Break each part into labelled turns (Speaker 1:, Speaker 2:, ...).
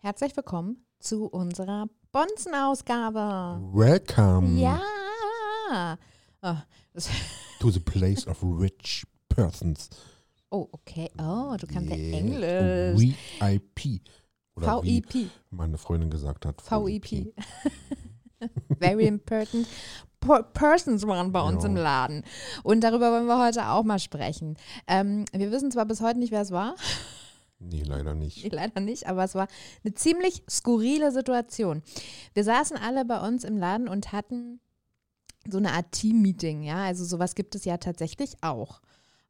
Speaker 1: Herzlich willkommen zu unserer Bonzen-Ausgabe.
Speaker 2: Welcome
Speaker 1: Ja. Oh, das,
Speaker 2: to the place of rich persons.
Speaker 1: oh, okay. Oh, du kannst ja
Speaker 2: Yeah.
Speaker 1: Englisch.
Speaker 2: VIP. Oder
Speaker 1: VIP.
Speaker 2: meine Freundin gesagt hat.
Speaker 1: VIP. Very important per persons waren bei uns
Speaker 2: Ja.
Speaker 1: im Laden. Und darüber wollen wir heute auch mal sprechen. Ähm, wir wissen zwar bis heute nicht, wer es war.
Speaker 2: Nee, leider nicht.
Speaker 1: Nee, leider nicht, aber es war eine ziemlich skurrile Situation. Wir saßen alle bei uns im Laden und hatten so eine Art Team-Meeting, ja. Also sowas gibt es ja tatsächlich auch.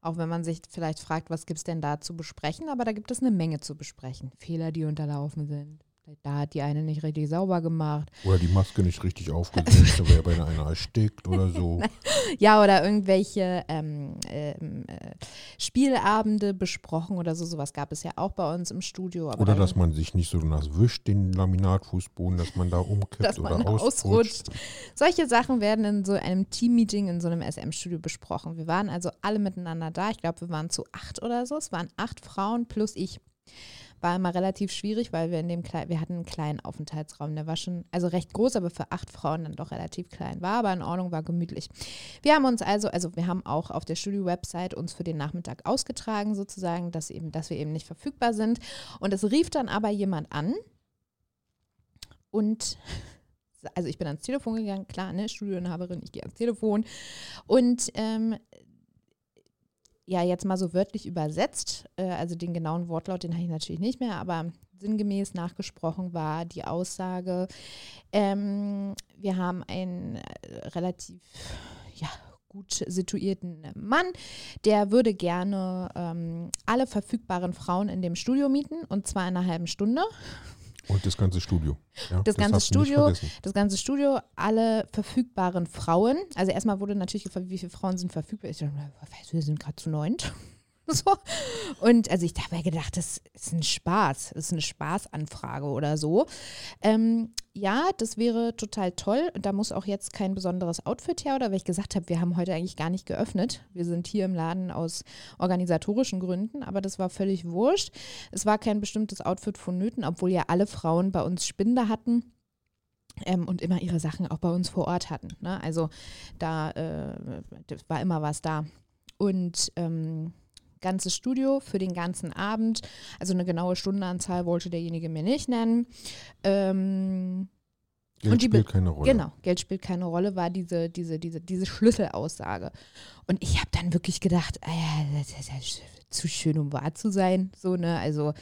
Speaker 1: Auch wenn man sich vielleicht fragt, was gibt es denn da zu besprechen, aber da gibt es eine Menge zu besprechen. Fehler, die unterlaufen sind. Da hat die eine nicht richtig sauber gemacht.
Speaker 2: Oder die Maske nicht richtig aufgesetzt, da wäre bei einer erstickt oder so.
Speaker 1: Ja, oder irgendwelche ähm, ähm, äh, Spielabende besprochen oder so. Sowas gab es ja auch bei uns im Studio.
Speaker 2: Oder
Speaker 1: da-
Speaker 2: dass man sich nicht so nass wischt, den Laminatfußboden, dass man da umkippt
Speaker 1: dass man
Speaker 2: oder ausrutscht.
Speaker 1: ausrutscht. Solche Sachen werden in so einem Team-Meeting in so einem SM-Studio besprochen. Wir waren also alle miteinander da. Ich glaube, wir waren zu acht oder so. Es waren acht Frauen plus ich. War immer relativ schwierig, weil wir in dem Klei wir hatten einen kleinen Aufenthaltsraum. Der war schon, also recht groß, aber für acht Frauen dann doch relativ klein. War aber in Ordnung, war gemütlich. Wir haben uns also, also wir haben auch auf der Studio-Website uns für den Nachmittag ausgetragen, sozusagen, dass eben, dass wir eben nicht verfügbar sind. Und es rief dann aber jemand an und also ich bin ans Telefon gegangen, klar, ne, Studioinhaberin, ich gehe ans Telefon. Und ähm, ja, jetzt mal so wörtlich übersetzt, äh, also den genauen Wortlaut, den habe ich natürlich nicht mehr, aber sinngemäß nachgesprochen war die Aussage, ähm, wir haben einen äh, relativ, ja, gut situierten Mann, der würde gerne ähm, alle verfügbaren Frauen in dem Studio mieten und zwar in einer halben Stunde.
Speaker 2: Und das ganze Studio. Ja,
Speaker 1: Das ganze
Speaker 2: du nicht
Speaker 1: Studio, das ganze Studio, alle verfügbaren Frauen. Also erstmal wurde natürlich gefragt, wie viele Frauen sind verfügbar. Ich dachte, wir sind gerade zu neunt. So. Und also ich habe mir gedacht, das ist ein Spaß, das ist eine Spaßanfrage oder so. Ähm, ja, das wäre total toll. Und da muss auch jetzt kein besonderes Outfit her, oder weil ich gesagt habe, wir haben heute eigentlich gar nicht geöffnet. Wir sind hier im Laden aus organisatorischen Gründen, aber das war völlig wurscht. Es war kein bestimmtes Outfit vonnöten, obwohl ja alle Frauen bei uns Spinde hatten. Ähm, und immer ihre Sachen auch bei uns vor Ort hatten. Ne? Also da äh, war immer was da. Und ähm, ganzes Studio für den ganzen Abend. Also eine genaue Stundenanzahl wollte derjenige mir nicht nennen. Ähm,
Speaker 2: Geld
Speaker 1: und die
Speaker 2: spielt keine Rolle.
Speaker 1: Genau, Geld spielt keine Rolle, war diese, diese, diese, diese Schlüsselaussage. Und ich habe dann wirklich gedacht, ah ja, das ist ja zu schön, um wahr zu sein. So, ne? Also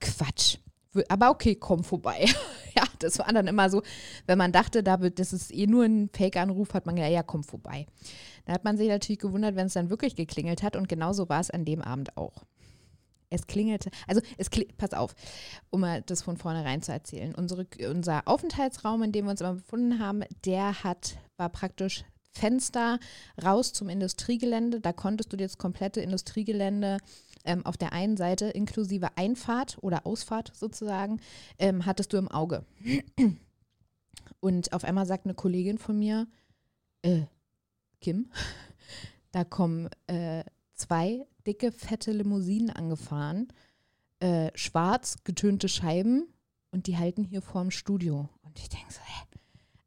Speaker 1: Quatsch. Aber okay, komm vorbei. ja, das war dann immer so, wenn man dachte, das ist eh nur ein Fake-Anruf, hat man gedacht, ja, komm vorbei. Da hat man sich natürlich gewundert, wenn es dann wirklich geklingelt hat. Und genauso war es an dem Abend auch. Es klingelte, also es kli pass auf, um mal das von vornherein zu erzählen. Unsere, unser Aufenthaltsraum, in dem wir uns immer befunden haben, der hat, war praktisch Fenster raus zum Industriegelände. Da konntest du dir das komplette Industriegelände ähm, auf der einen Seite inklusive Einfahrt oder Ausfahrt sozusagen, ähm, hattest du im Auge. Und auf einmal sagt eine Kollegin von mir, äh, Kim, da kommen äh, zwei dicke, fette Limousinen angefahren, äh, schwarz getönte Scheiben und die halten hier vorm Studio. Und ich denke so, hä?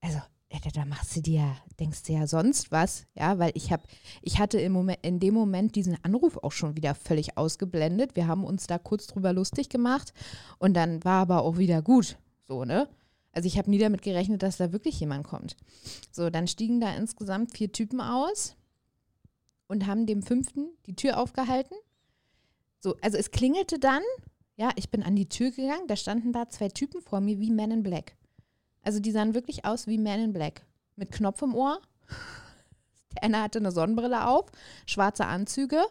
Speaker 1: Also, äh, da machst du dir, denkst du ja sonst was, ja, weil ich habe, ich hatte im Moment, in dem Moment diesen Anruf auch schon wieder völlig ausgeblendet. Wir haben uns da kurz drüber lustig gemacht und dann war aber auch wieder gut, so, ne? Also ich habe nie damit gerechnet, dass da wirklich jemand kommt. So, dann stiegen da insgesamt vier Typen aus und haben dem fünften die Tür aufgehalten. So, also es klingelte dann, ja, ich bin an die Tür gegangen, da standen da zwei Typen vor mir wie Men in Black. Also die sahen wirklich aus wie Men in Black. Mit Knopf im Ohr. Der eine hatte eine Sonnenbrille auf, schwarze Anzüge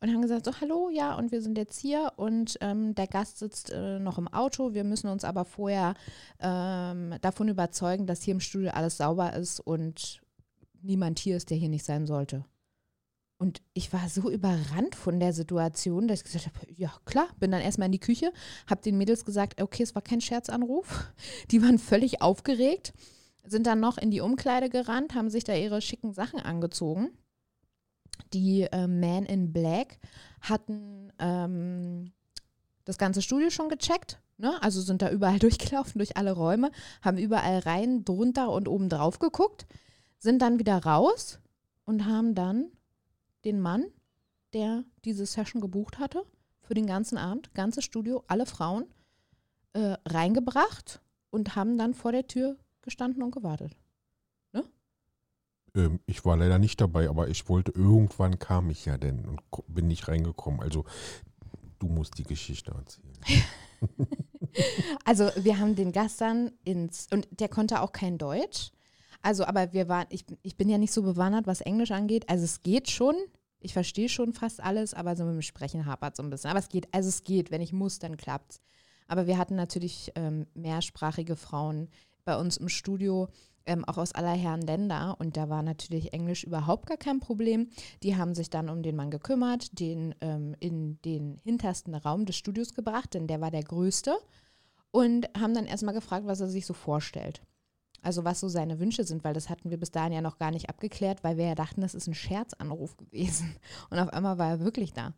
Speaker 1: und haben gesagt, so hallo, ja, und wir sind jetzt hier und ähm, der Gast sitzt äh, noch im Auto. Wir müssen uns aber vorher ähm, davon überzeugen, dass hier im Studio alles sauber ist und niemand hier ist, der hier nicht sein sollte. Und ich war so überrannt von der Situation, dass ich gesagt habe, ja klar, bin dann erstmal in die Küche, habe den Mädels gesagt, okay, es war kein Scherzanruf. Die waren völlig aufgeregt, sind dann noch in die Umkleide gerannt, haben sich da ihre schicken Sachen angezogen. Die äh, Man in Black hatten ähm, das ganze Studio schon gecheckt, Ne? Also sind da überall durchgelaufen, durch alle Räume, haben überall rein, drunter und oben drauf geguckt, sind dann wieder raus und haben dann den Mann, der diese Session gebucht hatte, für den ganzen Abend, ganzes Studio, alle Frauen, äh, reingebracht und haben dann vor der Tür gestanden und gewartet.
Speaker 2: Ähm, ich war leider nicht dabei, aber ich wollte, irgendwann kam ich ja denn und bin nicht reingekommen. Also du musst die Geschichte erzählen.
Speaker 1: Also wir haben den Gast dann ins, und der konnte auch kein Deutsch. Also, aber wir waren, ich, ich bin ja nicht so bewandert, was Englisch angeht. Also es geht schon. Ich verstehe schon fast alles, aber so mit dem Sprechen hapert so ein bisschen. Aber es geht, also es geht. Wenn ich muss, dann klappt's. Aber wir hatten natürlich ähm, mehrsprachige Frauen bei uns im Studio, ähm, auch aus aller Herren Länder. Und da war natürlich Englisch überhaupt gar kein Problem. Die haben sich dann um den Mann gekümmert, den ähm, in den hintersten Raum des Studios gebracht, denn der war der größte. Und haben dann erstmal gefragt, was er sich so vorstellt. Also was so seine Wünsche sind, weil das hatten wir bis dahin ja noch gar nicht abgeklärt, weil wir ja dachten, das ist ein Scherzanruf gewesen. Und auf einmal war er wirklich da.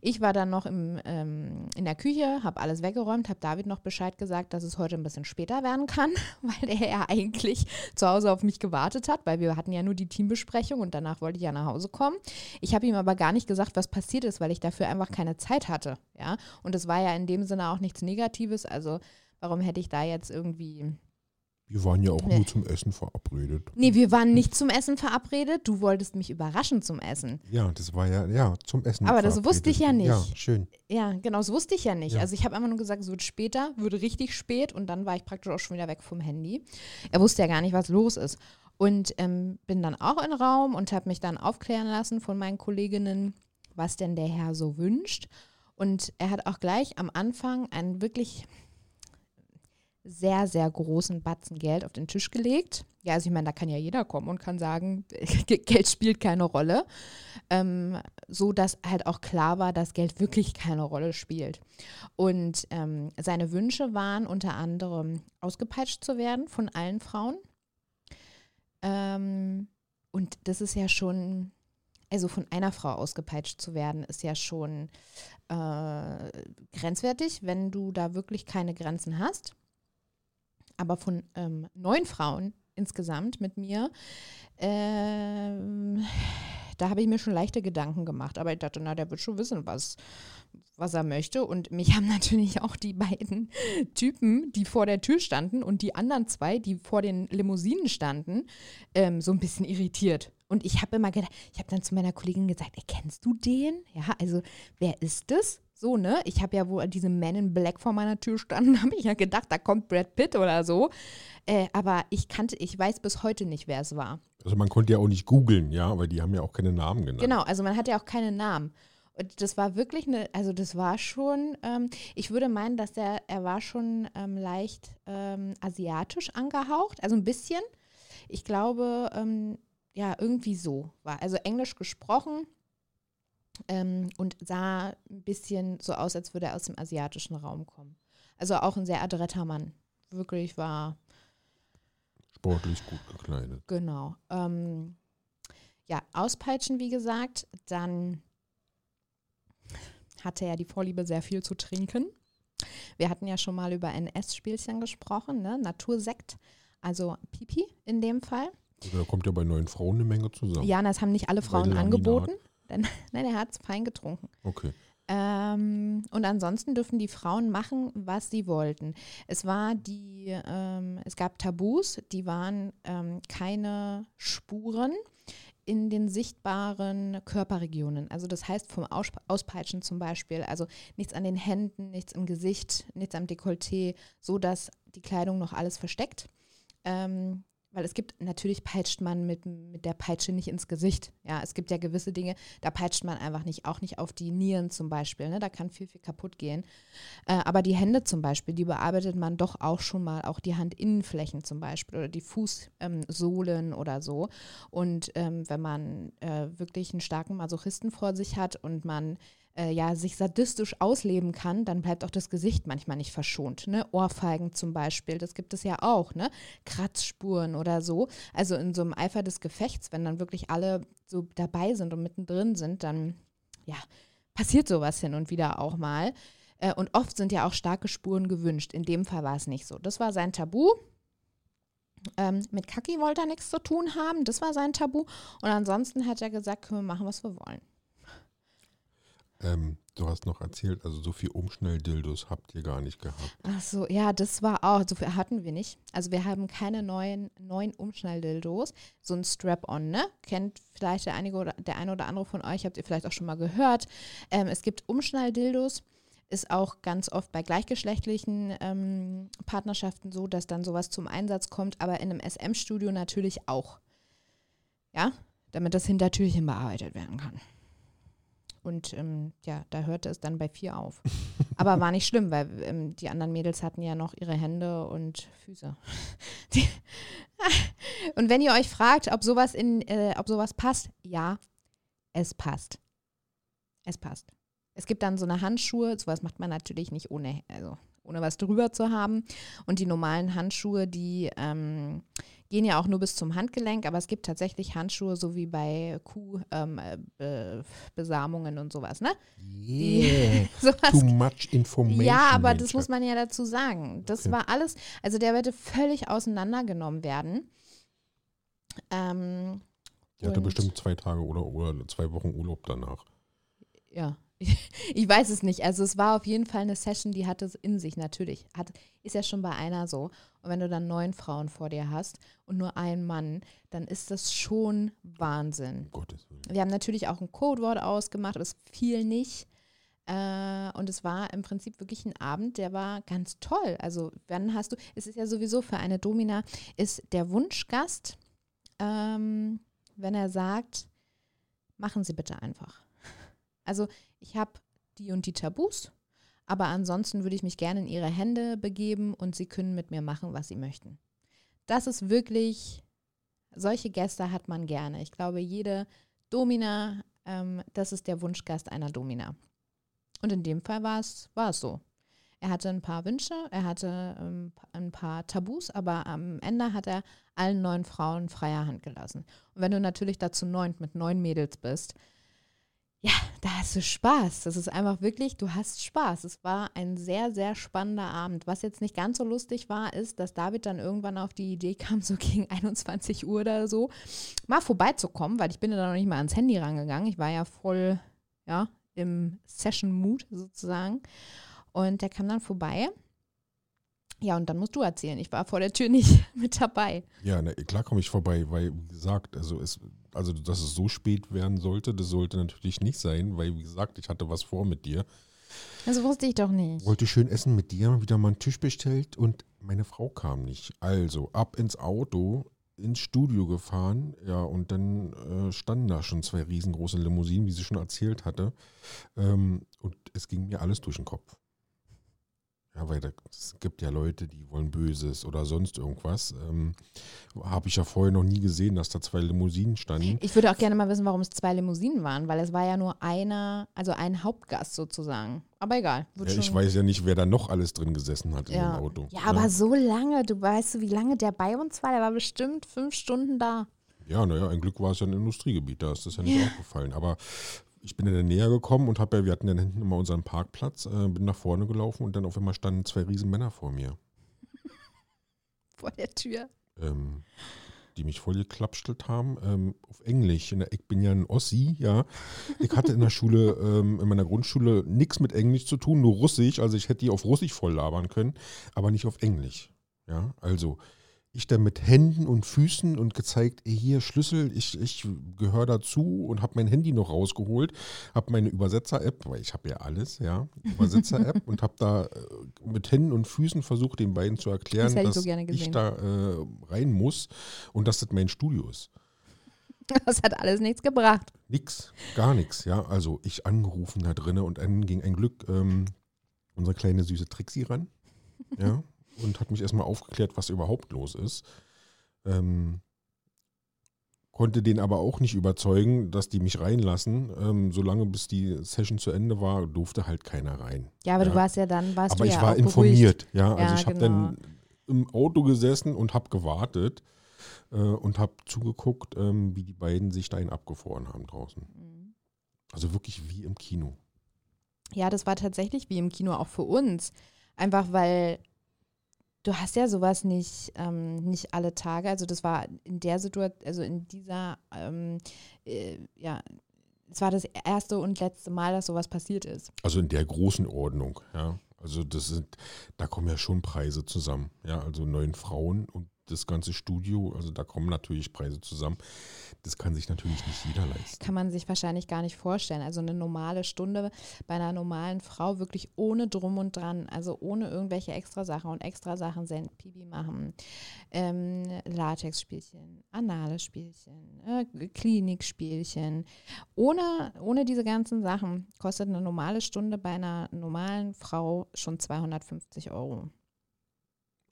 Speaker 1: Ich war dann noch im, ähm, in der Küche, habe alles weggeräumt, habe David noch Bescheid gesagt, dass es heute ein bisschen später werden kann, weil er ja eigentlich zu Hause auf mich gewartet hat, weil wir hatten ja nur die Teambesprechung und danach wollte ich ja nach Hause kommen. Ich habe ihm aber gar nicht gesagt, was passiert ist, weil ich dafür einfach keine Zeit hatte. Ja? Und es war ja in dem Sinne auch nichts Negatives. Also warum hätte ich da jetzt irgendwie
Speaker 2: Wir waren ja auch
Speaker 1: Nee.
Speaker 2: nur zum Essen verabredet.
Speaker 1: Nee, wir waren nicht zum Essen verabredet. Du wolltest mich überraschen zum Essen.
Speaker 2: Ja, das war ja, ja, zum Essen.
Speaker 1: Aber das wusste ich ja nicht.
Speaker 2: Ja, schön.
Speaker 1: Ja, genau, das wusste ich ja nicht.
Speaker 2: Ja.
Speaker 1: Also ich habe einfach nur gesagt, es wird später, würde richtig spät und dann war ich praktisch auch schon wieder weg vom Handy. Er wusste ja gar nicht, was los ist. Und ähm, bin dann auch in den Raum und habe mich dann aufklären lassen von meinen Kolleginnen, was denn der Herr so wünscht. Und er hat auch gleich am Anfang einen wirklich sehr, sehr großen Batzen Geld auf den Tisch gelegt. Ja, also ich meine, da kann ja jeder kommen und kann sagen, Geld spielt keine Rolle. Ähm, so dass halt auch klar war, dass Geld wirklich keine Rolle spielt. Und ähm, seine Wünsche waren unter anderem ausgepeitscht zu werden von allen Frauen. Ähm, und das ist ja schon, also von einer Frau ausgepeitscht zu werden, ist ja schon äh, grenzwertig, wenn du da wirklich keine Grenzen hast. Aber von ähm, neun Frauen insgesamt mit mir, ähm, da habe ich mir schon leichte Gedanken gemacht. Aber ich dachte, na, der wird schon wissen, was, was er möchte. Und mich haben natürlich auch die beiden Typen, die vor der Tür standen und die anderen zwei, die vor den Limousinen standen, ähm, so ein bisschen irritiert. Und ich habe immer gedacht, ich habe dann zu meiner Kollegin gesagt, erkennst du den? Ja, also wer ist das? So, ne? Ich habe ja wohl diese Men in Black vor meiner Tür standen, habe ich ja gedacht, da kommt Brad Pitt oder so. Äh, aber ich kannte, ich weiß bis heute nicht, wer es war.
Speaker 2: Also man konnte ja auch nicht googeln, ja, aber die haben ja auch keine Namen genannt.
Speaker 1: Genau, also man hat ja auch keinen Namen. Und das war wirklich eine, also das war schon, ähm, ich würde meinen, dass der, er war schon ähm, leicht ähm, asiatisch angehaucht, also ein bisschen. Ich glaube, ähm, ja, irgendwie so war. Also Englisch gesprochen ähm, und sah ein bisschen so aus, als würde er aus dem asiatischen Raum kommen. Also auch ein sehr adretter Mann. Wirklich war
Speaker 2: Sportlich gut gekleidet.
Speaker 1: Genau. Ähm, ja, auspeitschen, wie gesagt. Dann hatte er die Vorliebe, sehr viel zu trinken. Wir hatten ja schon mal über ein Essspielchen gesprochen, ne? Natursekt, also Pipi in dem Fall.
Speaker 2: Also da kommt ja bei neuen Frauen eine Menge zusammen.
Speaker 1: Ja, das haben nicht alle Frauen angeboten. Denn, nein, er hat es fein getrunken.
Speaker 2: Okay.
Speaker 1: Ähm, und ansonsten dürfen die Frauen machen, was sie wollten. Es war die, ähm, es gab Tabus, die waren ähm, keine Spuren in den sichtbaren Körperregionen. Also das heißt vom Aus Auspeitschen zum Beispiel, also nichts an den Händen, nichts im Gesicht, nichts am Dekolleté, so dass die Kleidung noch alles versteckt. Ähm, weil es gibt, natürlich peitscht man mit, mit der Peitsche nicht ins Gesicht. Ja, es gibt ja gewisse Dinge, da peitscht man einfach nicht, auch nicht auf die Nieren zum Beispiel. Ne? Da kann viel, viel kaputt gehen. Äh, aber die Hände zum Beispiel, die bearbeitet man doch auch schon mal, auch die Handinnenflächen zum Beispiel oder die Fußsohlen oder so. Und ähm, wenn man äh, wirklich einen starken Masochisten vor sich hat und man äh, ja, sich sadistisch ausleben kann, dann bleibt auch das Gesicht manchmal nicht verschont. Ne? Ohrfeigen zum Beispiel, das gibt es ja auch, ne? Kratzspuren oder so. Also in so einem Eifer des Gefechts, wenn dann wirklich alle so dabei sind und mittendrin sind, dann ja, passiert sowas hin und wieder auch mal. Äh, und oft sind ja auch starke Spuren gewünscht. In dem Fall war es nicht so. Das war sein Tabu. Ähm, mit Kaki wollte er nichts zu tun haben. Das war sein Tabu. Und ansonsten hat er gesagt, können wir machen, was wir wollen.
Speaker 2: Ähm, du hast noch erzählt, also so viel Umschnelldildos habt ihr gar nicht gehabt.
Speaker 1: Ach so, ja, das war auch, so viel hatten wir nicht. Also wir haben keine neuen, neuen Umschnelldildos. So ein Strap-on, ne? Kennt vielleicht der, einige oder, der eine oder andere von euch, habt ihr vielleicht auch schon mal gehört. Ähm, es gibt Umschnelldildos. Ist auch ganz oft bei gleichgeschlechtlichen ähm, Partnerschaften so, dass dann sowas zum Einsatz kommt, aber in einem SM-Studio natürlich auch. Ja, damit das Hintertürchen bearbeitet werden kann. Und ähm, ja, da hörte es dann bei vier auf. Aber war nicht schlimm, weil ähm, die anderen Mädels hatten ja noch ihre Hände und Füße. Und wenn ihr euch fragt, ob sowas in, äh, ob sowas passt, ja, es passt. Es passt. Es gibt dann so eine Handschuhe, sowas macht man natürlich nicht ohne, also ohne was drüber zu haben. Und die normalen Handschuhe, die ähm, gehen ja auch nur bis zum Handgelenk, aber es gibt tatsächlich Handschuhe, so wie bei Kuhbesamungen ähm, und sowas, ne?
Speaker 2: Yeah. sowas. Too much information.
Speaker 1: Ja, aber Mensch. das muss man ja dazu sagen. Das okay. war alles, also der würde völlig auseinandergenommen werden.
Speaker 2: Ähm, die hatte bestimmt zwei Tage oder, oder zwei Wochen Urlaub danach.
Speaker 1: Ja, ich weiß es nicht. Also es war auf jeden Fall eine Session, die hatte es in sich natürlich. Hat, ist ja schon bei einer so. Und wenn du dann neun Frauen vor dir hast und nur einen Mann, dann ist das schon Wahnsinn.
Speaker 2: Gottes Willen.
Speaker 1: Wir haben natürlich auch ein Codewort ausgemacht, aber es fiel nicht. Äh, und es war im Prinzip wirklich ein Abend, der war ganz toll. Also wann hast du, es ist ja sowieso für eine Domina, ist der Wunschgast, ähm, wenn er sagt, machen Sie bitte einfach. Also ich habe die und die Tabus, aber ansonsten würde ich mich gerne in ihre Hände begeben und sie können mit mir machen, was sie möchten. Das ist wirklich, solche Gäste hat man gerne. Ich glaube, jede Domina, ähm, das ist der Wunschgast einer Domina. Und in dem Fall war es, so. Er hatte ein paar Wünsche, er hatte ähm, ein paar Tabus, aber am Ende hat er allen neun Frauen freier Hand gelassen. Und wenn du natürlich dazu neunt mit neun Mädels bist, ja, da hast du Spaß. Das ist einfach wirklich, du hast Spaß. Es war ein sehr, sehr spannender Abend. Was jetzt nicht ganz so lustig war, ist, dass David dann irgendwann auf die Idee kam, so gegen 21 Uhr oder so, mal vorbeizukommen, weil ich bin ja da noch nicht mal ans Handy rangegangen. Ich war ja voll, ja, im Session-Mood sozusagen. Und der kam dann vorbei. Ja, und dann musst du erzählen. Ich war vor der Tür nicht mit dabei.
Speaker 2: Ja, na, klar komme ich vorbei, weil, wie gesagt, also es also dass es so spät werden sollte, das sollte natürlich nicht sein, weil wie gesagt, ich hatte was vor mit dir.
Speaker 1: Das wusste ich doch nicht.
Speaker 2: Wollte schön essen mit dir, wieder mal einen Tisch bestellt und meine Frau kam nicht. Also ab ins Auto, ins Studio gefahren, ja, und dann äh, standen da schon zwei riesengroße Limousinen, wie sie schon erzählt hatte. Ähm, und es ging mir alles durch den Kopf. Ja, weil es gibt ja Leute, die wollen Böses oder sonst irgendwas. Ähm, Habe ich ja vorher noch nie gesehen, dass da zwei Limousinen standen.
Speaker 1: Ich würde auch gerne mal wissen, warum es zwei Limousinen waren, weil es war ja nur einer, also ein Hauptgast sozusagen. Aber egal.
Speaker 2: Ja, ich weiß ja nicht, wer da noch alles drin gesessen hat
Speaker 1: ja.
Speaker 2: in dem Auto.
Speaker 1: Ja, aber so lange, du weißt, wie lange der bei uns war, der war bestimmt fünf Stunden da.
Speaker 2: Ja, naja, ein Glück war es ja ein Industriegebiet, da ist das ja nicht aufgefallen. Aber ich bin dann näher gekommen und habe ja, wir hatten dann hinten immer unseren Parkplatz, äh, bin nach vorne gelaufen und dann auf einmal standen zwei riesen Männer vor mir.
Speaker 1: vor der Tür.
Speaker 2: Ähm, die mich voll geklapstelt haben, ähm, auf Englisch. Ich bin ja ein Ossi, ja. Ich hatte in der Schule, ähm, in meiner Grundschule nichts mit Englisch zu tun, nur Russisch. Also ich hätte die auf Russisch voll labern können, aber nicht auf Englisch. Ja, also ich dann mit Händen und Füßen und gezeigt, hier Schlüssel, ich, ich gehöre dazu und habe mein Handy noch rausgeholt, habe meine Übersetzer-App, weil ich habe ja alles, ja, Übersetzer-App und habe da äh, mit Händen und Füßen versucht, den beiden zu erklären, das dass so ich da äh, rein muss und dass das mein Studio ist.
Speaker 1: Das hat alles nichts gebracht.
Speaker 2: Nix, gar nichts, ja. Also ich angerufen da drinnen und dann ging ein Glück ähm, unsere kleine süße Trixie ran. Ja, und hat mich erstmal aufgeklärt, was überhaupt los ist. Ähm, konnte den aber auch nicht überzeugen, dass die mich reinlassen. Ähm, solange bis die Session zu Ende war, durfte halt keiner rein.
Speaker 1: Ja, aber
Speaker 2: ja.
Speaker 1: du warst ja dann, warst
Speaker 2: aber
Speaker 1: du
Speaker 2: ich
Speaker 1: ja
Speaker 2: war informiert, ja. Also
Speaker 1: ja,
Speaker 2: ich habe
Speaker 1: genau.
Speaker 2: dann im Auto gesessen und habe gewartet äh, und habe zugeguckt, ähm, wie die beiden sich dahin abgefroren haben draußen. Mhm. Also wirklich wie im Kino.
Speaker 1: ja, das war tatsächlich wie im Kino auch für uns. Einfach weil du hast ja sowas nicht, ähm, nicht alle Tage. Also das war in der Situation, also in dieser, ähm, äh, ja, es war das erste und letzte Mal, dass sowas passiert ist.
Speaker 2: Also in der großen Ordnung, ja. Also das sind, da kommen ja schon Preise zusammen, ja. Also neun Frauen und das ganze Studio, also da kommen natürlich Preise zusammen. Das kann sich natürlich nicht jeder leisten.
Speaker 1: Kann man sich wahrscheinlich gar nicht vorstellen. Also eine normale Stunde bei einer normalen Frau wirklich ohne Drum und Dran, also ohne irgendwelche extra Sachen. Und extra Sachen sind Pipi machen, ähm, Latexspielchen, anale Spielchen, äh, Klinikspielchen. Ohne, ohne diese ganzen Sachen kostet eine normale Stunde bei einer normalen Frau schon 250 Euro.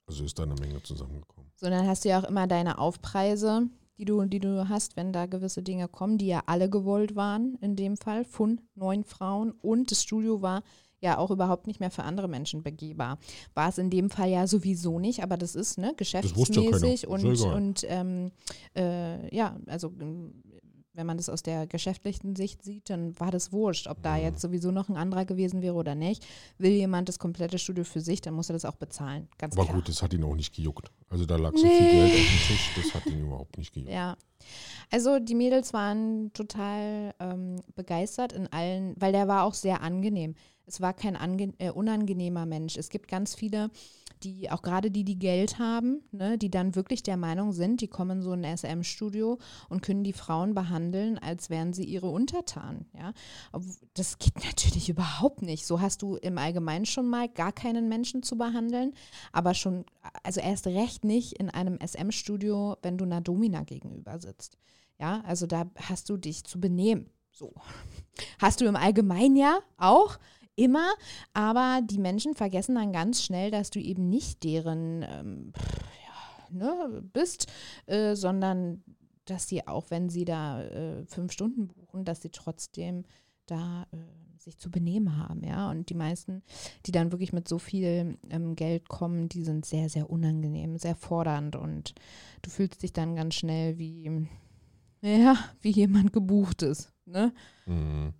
Speaker 2: Also ist da eine Menge zusammengekommen.
Speaker 1: So, dann hast du ja auch immer deine Aufpreise, die du, die du hast, wenn da gewisse Dinge kommen, die ja alle gewollt waren, in dem Fall von neun Frauen. Und das Studio war ja auch überhaupt nicht mehr für andere Menschen begehbar. War es in dem Fall ja sowieso nicht, aber das ist ne, geschäftsmäßig und, und ähm, äh, ja, also wenn man das aus der geschäftlichen Sicht sieht, dann war das wurscht, ob da mhm. jetzt sowieso noch ein anderer gewesen wäre oder nicht. Will jemand das komplette Studio für sich, dann muss er das auch bezahlen. Ganz
Speaker 2: Aber
Speaker 1: klar.
Speaker 2: gut, das hat ihn auch nicht gejuckt. Also da lag nee. so viel Geld auf dem Tisch, das hat ihn überhaupt nicht gejuckt.
Speaker 1: Ja. Also die Mädels waren total ähm, begeistert in allen, weil der war auch sehr angenehm. Es war kein äh, unangenehmer Mensch. Es gibt ganz viele die auch gerade die, die Geld haben, ne, die dann wirklich der Meinung sind, die kommen in so ein SM-Studio und können die Frauen behandeln, als wären sie ihre Untertanen. Ja? Das geht natürlich überhaupt nicht. So hast du im Allgemeinen schon mal gar keinen Menschen zu behandeln, aber schon, also erst recht nicht in einem SM-Studio, wenn du einer Domina gegenüber sitzt. Ja, also da hast du dich zu benehmen. So. Hast du im Allgemeinen ja auch, immer, aber die Menschen vergessen dann ganz schnell, dass du eben nicht deren ähm, ja, ne, bist, äh, sondern dass sie auch, wenn sie da äh, fünf Stunden buchen, dass sie trotzdem da äh, sich zu benehmen haben, ja. Und die meisten, die dann wirklich mit so viel ähm, Geld kommen, die sind sehr, sehr unangenehm, sehr fordernd und du fühlst dich dann ganz schnell wie, ja, wie jemand gebucht ist, ne? Mhm.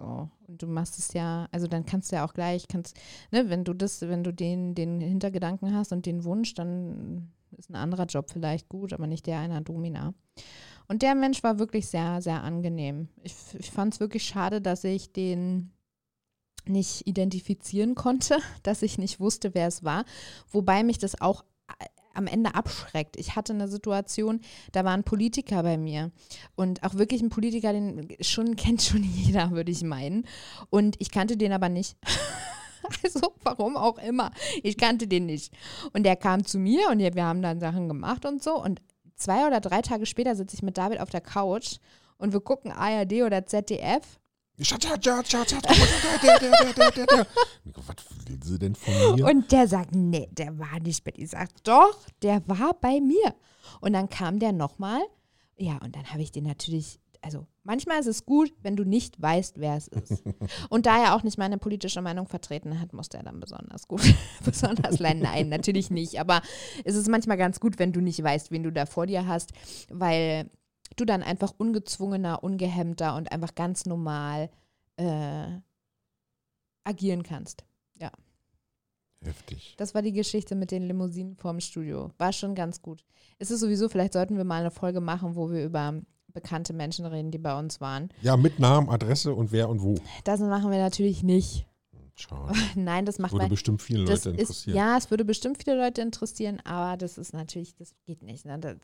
Speaker 1: So. Und du machst es ja, also dann kannst du ja auch gleich, kannst, ne, wenn du das, wenn du den, den Hintergedanken hast und den Wunsch, dann ist ein anderer Job vielleicht gut, aber nicht der einer Domina. Und der Mensch war wirklich sehr, sehr angenehm. Ich, ich fand es wirklich schade, dass ich den nicht identifizieren konnte, dass ich nicht wusste, wer es war. Wobei mich das auch am Ende abschreckt. Ich hatte eine Situation, da war ein Politiker bei mir und auch wirklich ein Politiker, den schon kennt schon jeder, würde ich meinen. Und ich kannte den aber nicht. Also warum auch immer. Ich kannte den nicht. Und der kam zu mir und wir haben dann Sachen gemacht und so. Und zwei oder drei Tage später sitze ich mit David auf der Couch und wir gucken ARD oder ZDF Was will sie denn von mir? Und der sagt, nee, der war nicht bei dir. Ich sag, doch, der war bei mir. Und dann kam der nochmal. Ja, und dann habe ich den natürlich, also manchmal ist es gut, wenn du nicht weißt, wer es ist. Und da er auch nicht meine politische Meinung vertreten hat, musste er dann besonders gut, besonders lernen. Nein, natürlich nicht. Aber es ist manchmal ganz gut, wenn du nicht weißt, wen du da vor dir hast, weil du dann einfach ungezwungener, ungehemmter und einfach ganz normal äh, agieren kannst. Ja.
Speaker 2: Heftig.
Speaker 1: Das war die Geschichte mit den Limousinen vorm Studio. War schon ganz gut. Es ist sowieso, vielleicht sollten wir mal eine Folge machen, wo wir über bekannte Menschen reden, die bei uns waren.
Speaker 2: Ja, mit Namen, Adresse und wer und wo.
Speaker 1: Das machen wir natürlich nicht.
Speaker 2: Schade.
Speaker 1: Nein, das macht
Speaker 2: Würde man, bestimmt viele Leute interessieren.
Speaker 1: Ist, ja, es würde bestimmt viele Leute interessieren, aber das ist natürlich, das geht nicht. Ne? Das,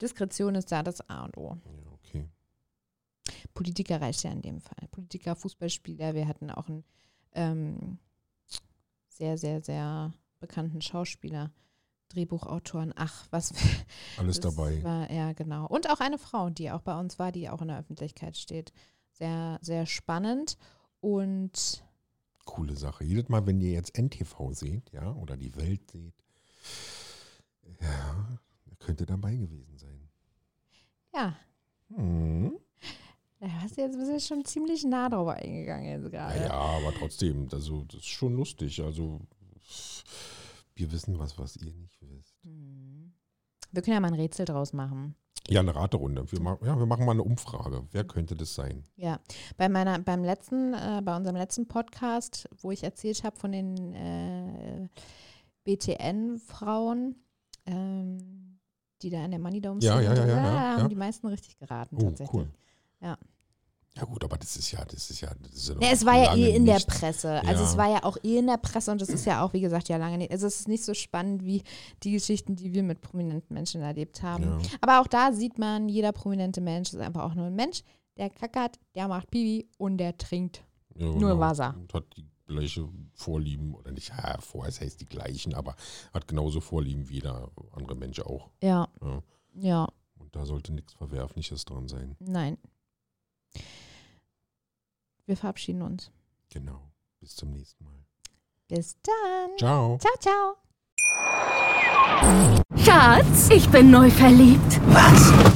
Speaker 1: Diskretion ist da das A und O.
Speaker 2: Ja, okay.
Speaker 1: Politiker reicht ja in dem Fall. Politiker, Fußballspieler, wir hatten auch einen ähm, sehr, sehr, sehr bekannten Schauspieler, Drehbuchautoren, ach, was.
Speaker 2: Alles dabei.
Speaker 1: War, ja, genau. Und auch eine Frau, die auch bei uns war, die auch in der Öffentlichkeit steht. Sehr, sehr spannend und.
Speaker 2: Coole Sache. Jedes Mal, wenn ihr jetzt NTV seht, ja, oder die Welt seht, ja, könnte dabei gewesen sein.
Speaker 1: Ja. Hm. Da hast du jetzt bist du schon ziemlich nah drauf eingegangen jetzt gerade.
Speaker 2: Ja, aber trotzdem, also das ist schon lustig. Also wir wissen was, was ihr nicht wisst.
Speaker 1: Hm. Wir können ja mal ein Rätsel draus machen.
Speaker 2: Ja, eine Raterunde. Wir, ma ja, wir machen mal eine Umfrage. Wer könnte das sein?
Speaker 1: Ja, bei meiner, beim letzten, äh, bei unserem letzten Podcast, wo ich erzählt habe von den äh, BTN-Frauen, ähm, die da in der Money Dome
Speaker 2: Ja,
Speaker 1: sind,
Speaker 2: ja, ja, ja,
Speaker 1: da
Speaker 2: ja,
Speaker 1: haben die meisten richtig geraten
Speaker 2: Oh,
Speaker 1: tatsächlich.
Speaker 2: cool.
Speaker 1: Ja.
Speaker 2: Ja gut, aber das ist ja, das ist ja, das ist ja
Speaker 1: Ja, es war ja eh in der
Speaker 2: nicht-
Speaker 1: Presse. Also
Speaker 2: Ja.
Speaker 1: es war ja auch eh in der Presse und es ist ja auch, wie gesagt, ja lange nicht. Also es ist nicht so spannend wie die Geschichten, die wir mit prominenten Menschen erlebt haben. Aber auch da sieht man, jeder prominente Mensch ist einfach auch nur ein Mensch, der kackert, der macht Pipi und der trinkt. Nur Wasser.
Speaker 2: Und hat die gleiche Vorlieben, oder nicht, ja, vorher das heißt die gleichen, aber hat genauso Vorlieben wie jeder andere Mensch auch.
Speaker 1: Ja,
Speaker 2: Ja.
Speaker 1: ja,
Speaker 2: Und da sollte nichts Verwerfliches dran sein.
Speaker 1: nein. Wir verabschieden uns.
Speaker 2: Genau. Bis zum nächsten Mal.
Speaker 1: Bis dann.
Speaker 2: Ciao.
Speaker 1: Ciao, ciao.
Speaker 3: Schatz, ich bin neu verliebt.
Speaker 4: Was?